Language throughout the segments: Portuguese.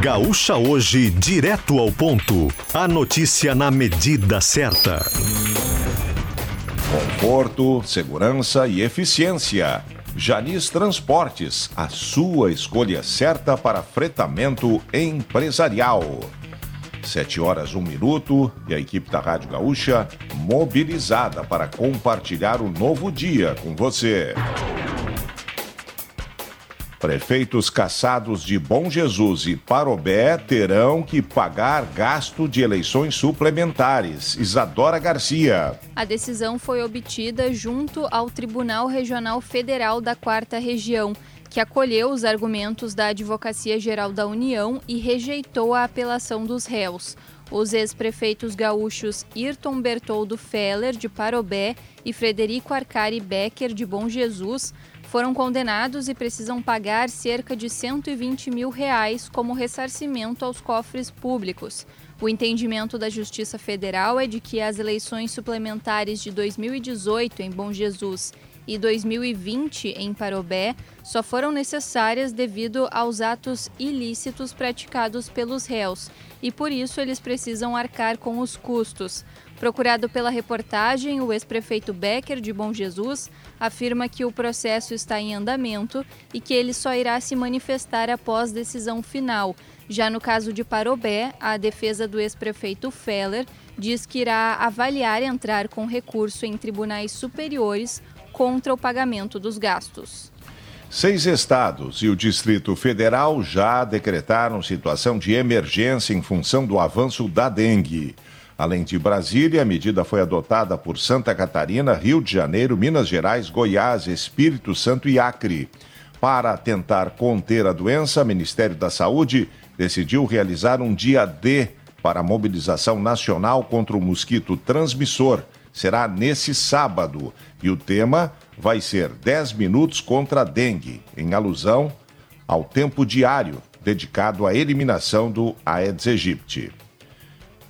Gaúcha Hoje, direto ao ponto. A notícia na medida certa. Conforto, segurança e eficiência. Janis Transportes, a sua escolha certa para fretamento empresarial. Sete horas, um minuto, e a equipe da Rádio Gaúcha mobilizada para compartilhar o novo dia com você. Prefeitos caçados de Bom Jesus e Parobé terão que pagar gasto de eleições suplementares. Isadora Garcia. A decisão foi obtida junto ao Tribunal Regional Federal da Quarta Região, que acolheu os argumentos da Advocacia Geral da União e rejeitou a apelação dos réus. Os ex-prefeitos gaúchos Irton Bertoldo Feller, de Parobé, e Frederico Arcari Becker, de Bom Jesus, foram condenados e precisam pagar cerca de 120 mil reais como ressarcimento aos cofres públicos. O entendimento da Justiça Federal é de que as eleições suplementares de 2018 em Bom Jesus e 2020 em Parobé só foram necessárias devido aos atos ilícitos praticados pelos réus e por isso eles precisam arcar com os custos. Procurado pela reportagem, o ex-prefeito Becker de Bom Jesus afirma que o processo está em andamento e que ele só irá se manifestar após decisão final. Já no caso de Parobé, a defesa do ex-prefeito Feller diz que irá avaliar entrar com recurso em tribunais superiores contra o pagamento dos gastos. Seis estados e o Distrito Federal já decretaram situação de emergência em função do avanço da dengue. Além de Brasília, a medida foi adotada por Santa Catarina, Rio de Janeiro, Minas Gerais, Goiás, Espírito Santo e Acre. Para tentar conter a doença, o Ministério da Saúde decidiu realizar um dia D para a mobilização nacional contra o mosquito transmissor. Será nesse sábado e o tema vai ser 10 minutos contra a dengue, em alusão ao tempo diário dedicado à eliminação do Aedes aegypti.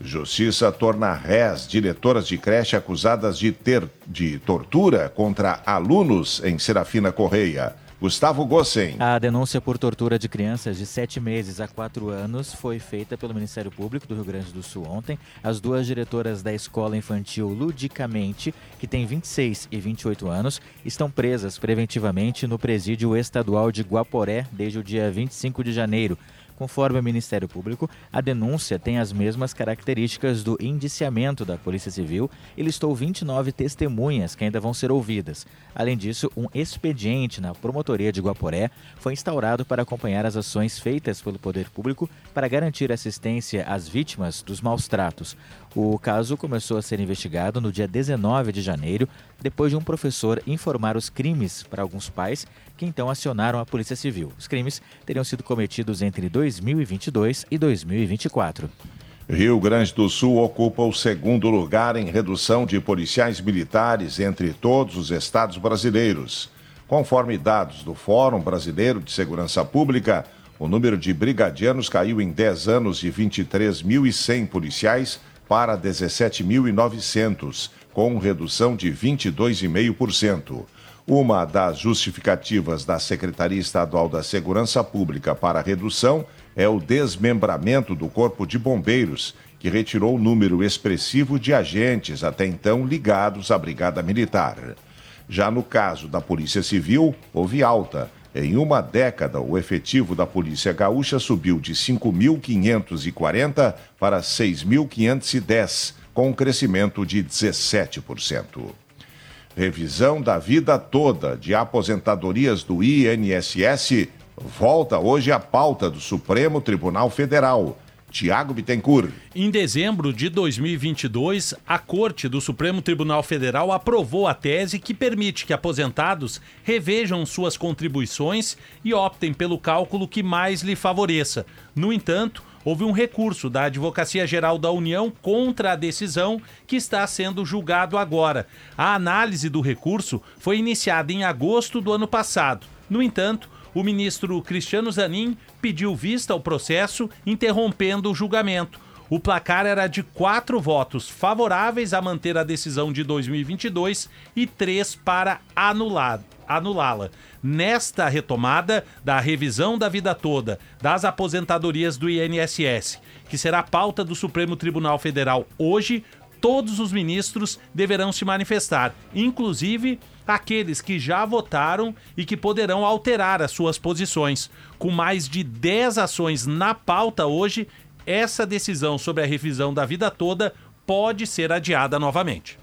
Justiça torna réis diretoras de creche acusadas de ter de tortura contra alunos em Serafina Correia. Gustavo Gossen. A denúncia por tortura de crianças de 7 meses a 4 anos foi feita pelo Ministério Público do Rio Grande do Sul ontem. As duas diretoras da escola infantil Ludicamente, que tem 26 e 28 anos, estão presas preventivamente no presídio estadual de Guaporé desde o dia 25 de janeiro. Conforme o Ministério Público, a denúncia tem as mesmas características do indiciamento da Polícia Civil e listou 29 testemunhas que ainda vão ser ouvidas. Além disso, um expediente na promotoria de Guaporé foi instaurado para acompanhar as ações feitas pelo Poder Público para garantir assistência às vítimas dos maus tratos. O caso começou a ser investigado no dia 19 de janeiro, depois de um professor informar os crimes para alguns pais, que então acionaram a Polícia Civil. Os crimes teriam sido cometidos entre 2022 e 2024. Rio Grande do Sul ocupa o segundo lugar em redução de policiais militares entre todos os estados brasileiros. Conforme dados do Fórum Brasileiro de Segurança Pública, o número de brigadianos caiu em 10 anos de 23.100 policiais para 17.900, com redução de 22,5%. Uma das justificativas da Secretaria Estadual da Segurança Pública para a redução é o desmembramento do Corpo de Bombeiros, que retirou o número expressivo de agentes até então ligados à Brigada Militar. Já no caso da Polícia Civil, houve alta em uma década, o efetivo da Polícia Gaúcha subiu de 5.540 para 6.510, com um crescimento de 17%. Revisão da vida toda de aposentadorias do INSS volta hoje à pauta do Supremo Tribunal Federal. Tiago Bittencourt. Em dezembro de 2022, a Corte do Supremo Tribunal Federal aprovou a tese que permite que aposentados revejam suas contribuições e optem pelo cálculo que mais lhe favoreça. No entanto, houve um recurso da Advocacia Geral da União contra a decisão que está sendo julgado agora. A análise do recurso foi iniciada em agosto do ano passado. No entanto, o ministro Cristiano Zanin pediu vista ao processo, interrompendo o julgamento. O placar era de quatro votos favoráveis a manter a decisão de 2022 e três para anular anulá-la. Nesta retomada da revisão da vida toda das aposentadorias do INSS, que será pauta do Supremo Tribunal Federal hoje, todos os ministros deverão se manifestar, inclusive aqueles que já votaram e que poderão alterar as suas posições. Com mais de 10 ações na pauta hoje, essa decisão sobre a revisão da vida toda pode ser adiada novamente.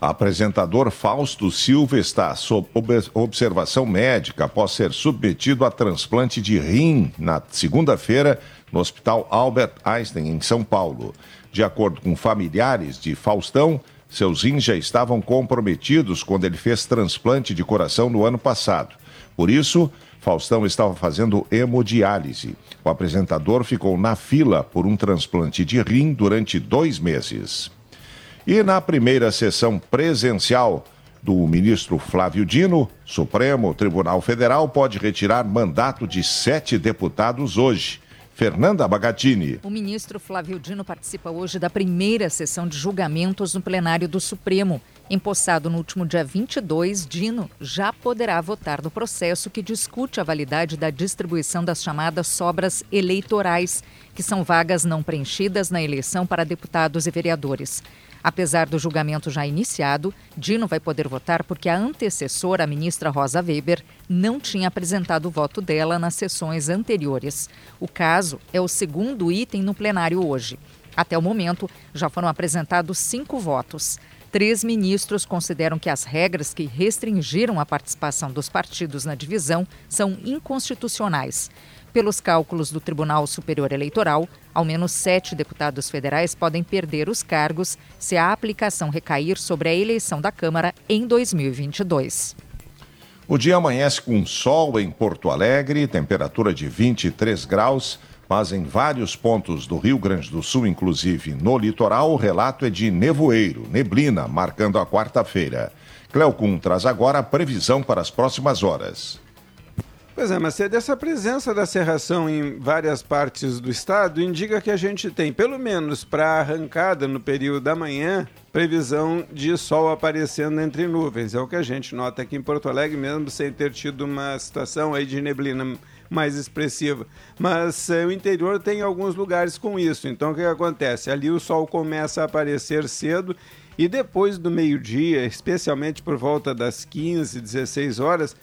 Apresentador Fausto Silva está sob observação médica após ser submetido a transplante de rim na segunda-feira no Hospital Albert Einstein, em São Paulo. De acordo com familiares de Faustão, seus rins já estavam comprometidos quando ele fez transplante de coração no ano passado. Por isso, Faustão estava fazendo hemodiálise. O apresentador ficou na fila por um transplante de rim durante dois meses. E na primeira sessão presencial do ministro Flávio Dino, Supremo Tribunal Federal pode retirar mandato de sete deputados hoje. Fernanda Bagatini. O ministro Flávio Dino participa hoje da primeira sessão de julgamentos no plenário do Supremo. Empossado no último dia 22, Dino já poderá votar no processo que discute a validade da distribuição das chamadas sobras eleitorais, que são vagas não preenchidas na eleição para deputados e vereadores. Apesar do julgamento já iniciado, Dino vai poder votar porque a antecessora, a ministra Rosa Weber, não tinha apresentado o voto dela nas sessões anteriores. O caso é o segundo item no plenário hoje. Até o momento, já foram apresentados cinco votos. Três ministros consideram que as regras que restringiram a participação dos partidos na divisão são inconstitucionais. Pelos cálculos do Tribunal Superior Eleitoral, ao menos sete deputados federais podem perder os cargos se a aplicação recair sobre a eleição da Câmara em 2022. O dia amanhece com sol em Porto Alegre, temperatura de 23 graus, mas em vários pontos do Rio Grande do Sul, inclusive no litoral, o relato é de nevoeiro, neblina, marcando a quarta-feira. Cleocum traz agora a previsão para as próximas horas. Pois é, mas dessa presença da serração em várias partes do estado indica que a gente tem, pelo menos para a arrancada no período da manhã, previsão de sol aparecendo entre nuvens. É o que a gente nota aqui em Porto Alegre, mesmo sem ter tido uma situação aí de neblina mais expressiva. Mas é, o interior tem alguns lugares com isso. Então o que, acontece? Ali o sol começa a aparecer cedo e depois do meio-dia, especialmente por volta das 15, 16 horas,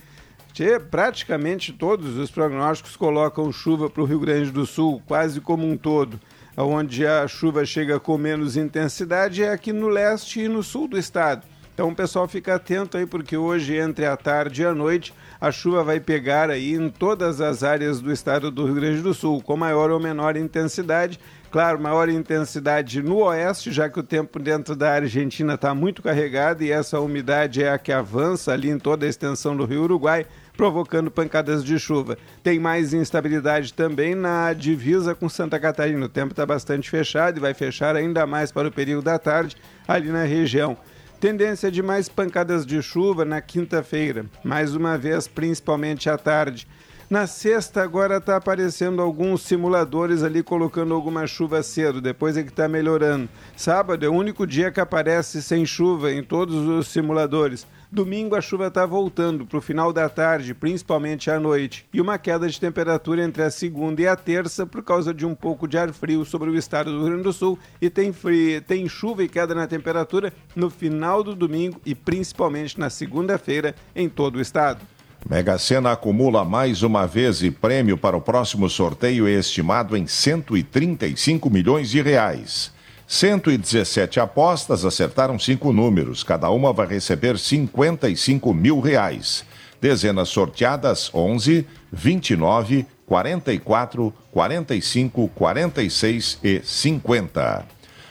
praticamente todos os prognósticos colocam chuva para o Rio Grande do Sul, quase como um todo. Onde a chuva chega com menos intensidade é aqui no leste e no sul do estado. Então o pessoal fica atento aí, porque hoje, entre a tarde e a noite, a chuva vai pegar aí em todas as áreas do estado do Rio Grande do Sul, com maior ou menor intensidade. Claro, maior intensidade no oeste, já que o tempo dentro da Argentina está muito carregado e essa umidade é a que avança ali em toda a extensão do Rio Uruguai provocando pancadas de chuva. Tem mais instabilidade também na divisa com Santa Catarina. O tempo está bastante fechado e vai fechar ainda mais para o período da tarde ali na região. Tendência de mais pancadas de chuva na quinta-feira, mais uma vez, principalmente à tarde. Na sexta, agora está aparecendo alguns simuladores ali colocando alguma chuva cedo, depois é que está melhorando. Sábado é o único dia que aparece sem chuva em todos os simuladores. Domingo a chuva está voltando para o final da tarde, principalmente à noite, e uma queda de temperatura entre a segunda e a terça por causa de um pouco de ar frio sobre o estado do Rio Grande do Sul e tem, frio, tem chuva e queda na temperatura no final do domingo e principalmente na segunda-feira em todo o estado. Mega Sena acumula mais uma vez e prêmio para o próximo sorteio é estimado em 135 milhões de reais. 117 apostas acertaram cinco números, cada uma vai receber 55 mil reais. Dezenas sorteadas: 11, 29, 44, 45, 46 e 50.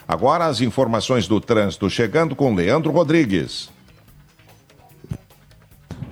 Agora as informações do trânsito chegando com Leandro Rodrigues.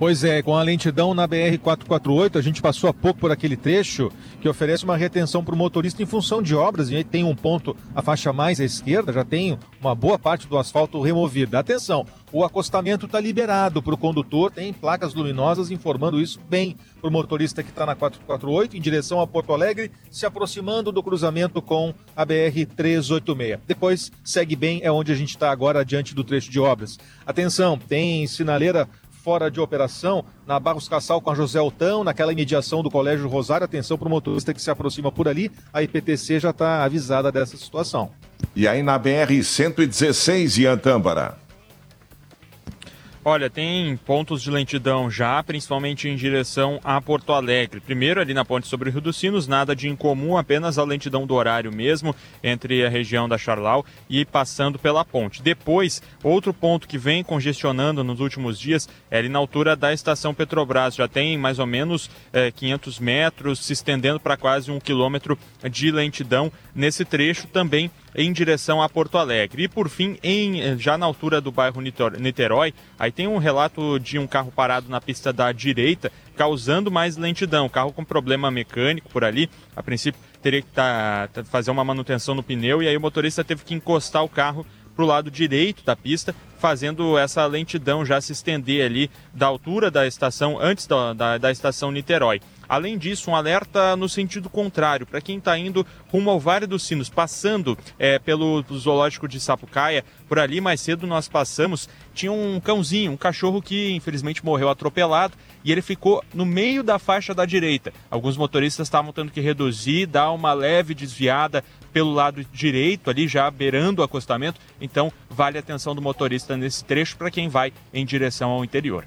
Pois é, com a lentidão na BR-448, a gente passou há pouco por aquele trecho que oferece uma retenção para o motorista em função de obras, e aí tem um ponto, a faixa mais à esquerda, já tem uma boa parte do asfalto removida. Atenção, o acostamento está liberado para o condutor, tem placas luminosas informando isso bem para o motorista que está na 448 em direção a Porto Alegre, se aproximando do cruzamento com a BR 386. Depois segue bem, é onde a gente está agora diante do trecho de obras. Atenção, tem sinaleira fora de operação na Barros Cassal com a José Altão, naquela imediação do Colégio Rosário. Atenção para o motorista que se aproxima por ali, a IPTC já está avisada dessa situação. E aí na BR 116 em Antâmbara. Olha, tem pontos de lentidão já, principalmente em direção a Porto Alegre. Primeiro, ali na ponte sobre o Rio dos Sinos, nada de incomum, apenas a lentidão do horário mesmo, entre a região da Charlau e passando pela ponte. Depois, outro ponto que vem congestionando nos últimos dias é ali na altura da estação Petrobras. Já tem mais ou menos é, 500 metros, se estendendo para quase um quilômetro de lentidão nesse trecho também em direção a Porto Alegre. E por fim, em, já na altura do bairro Niterói, aí tem um relato de um carro parado na pista da direita, causando mais lentidão. Carro com problema mecânico por ali. A princípio teria que tá, tá, fazer uma manutenção no pneu e aí o motorista teve que encostar o carro para o lado direito da pista, fazendo essa lentidão já se estender ali da altura da estação, antes da, da, da estação Niterói. Além disso, um alerta no sentido contrário, para quem está indo rumo ao Vale dos Sinos, passando é, pelo zoológico de Sapucaia, por ali mais cedo nós passamos, tinha um cãozinho, um cachorro que infelizmente morreu atropelado e ele ficou no meio da faixa da direita. Alguns motoristas estavam tendo que reduzir, dar uma leve desviada pelo lado direito, ali já beirando o acostamento, então vale a atenção do motorista nesse trecho para quem vai em direção ao interior.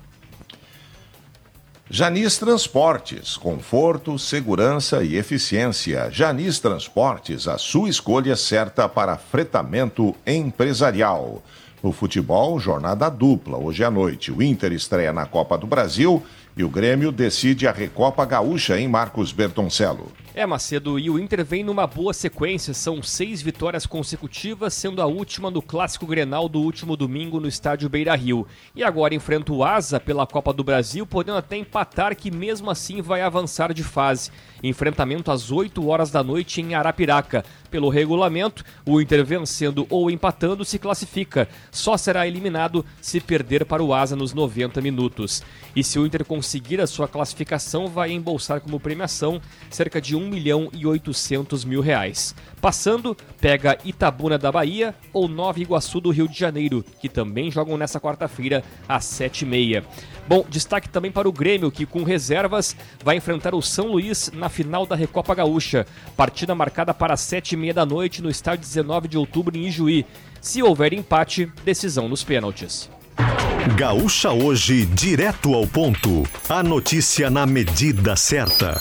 Janis Transportes, conforto, segurança e eficiência. Janis Transportes, a sua escolha certa para fretamento empresarial. No futebol, jornada dupla. Hoje à noite, o Inter estreia na Copa do Brasil e o Grêmio decide a Recopa Gaúcha em Marcos Bertoncello. É, Macedo, e o Inter vem numa boa sequência. São seis vitórias consecutivas, sendo a última no Clássico Grenal do último domingo no estádio Beira Rio. E agora enfrenta o Asa pela Copa do Brasil, podendo até empatar, que mesmo assim vai avançar de fase. Enfrentamento às 8 horas da noite em Arapiraca. Pelo regulamento, o Inter vencendo ou empatando se classifica. Só será eliminado se perder para o Asa nos 90 minutos. E se o Inter conseguir a sua classificação, vai embolsar como premiação cerca de 1 milhão e 800 mil reais. Passando, pega Itabuna da Bahia ou Nova Iguaçu do Rio de Janeiro, que também jogam nessa quarta-feira às 7h30. Bom, destaque também para o Grêmio, que com reservas vai enfrentar o São Luís na final da Recopa Gaúcha. Partida marcada para 7h30 da noite no estádio 19 de outubro em Ijuí. Se houver empate, decisão nos pênaltis. Gaúcha hoje, direto ao ponto. A notícia na medida certa.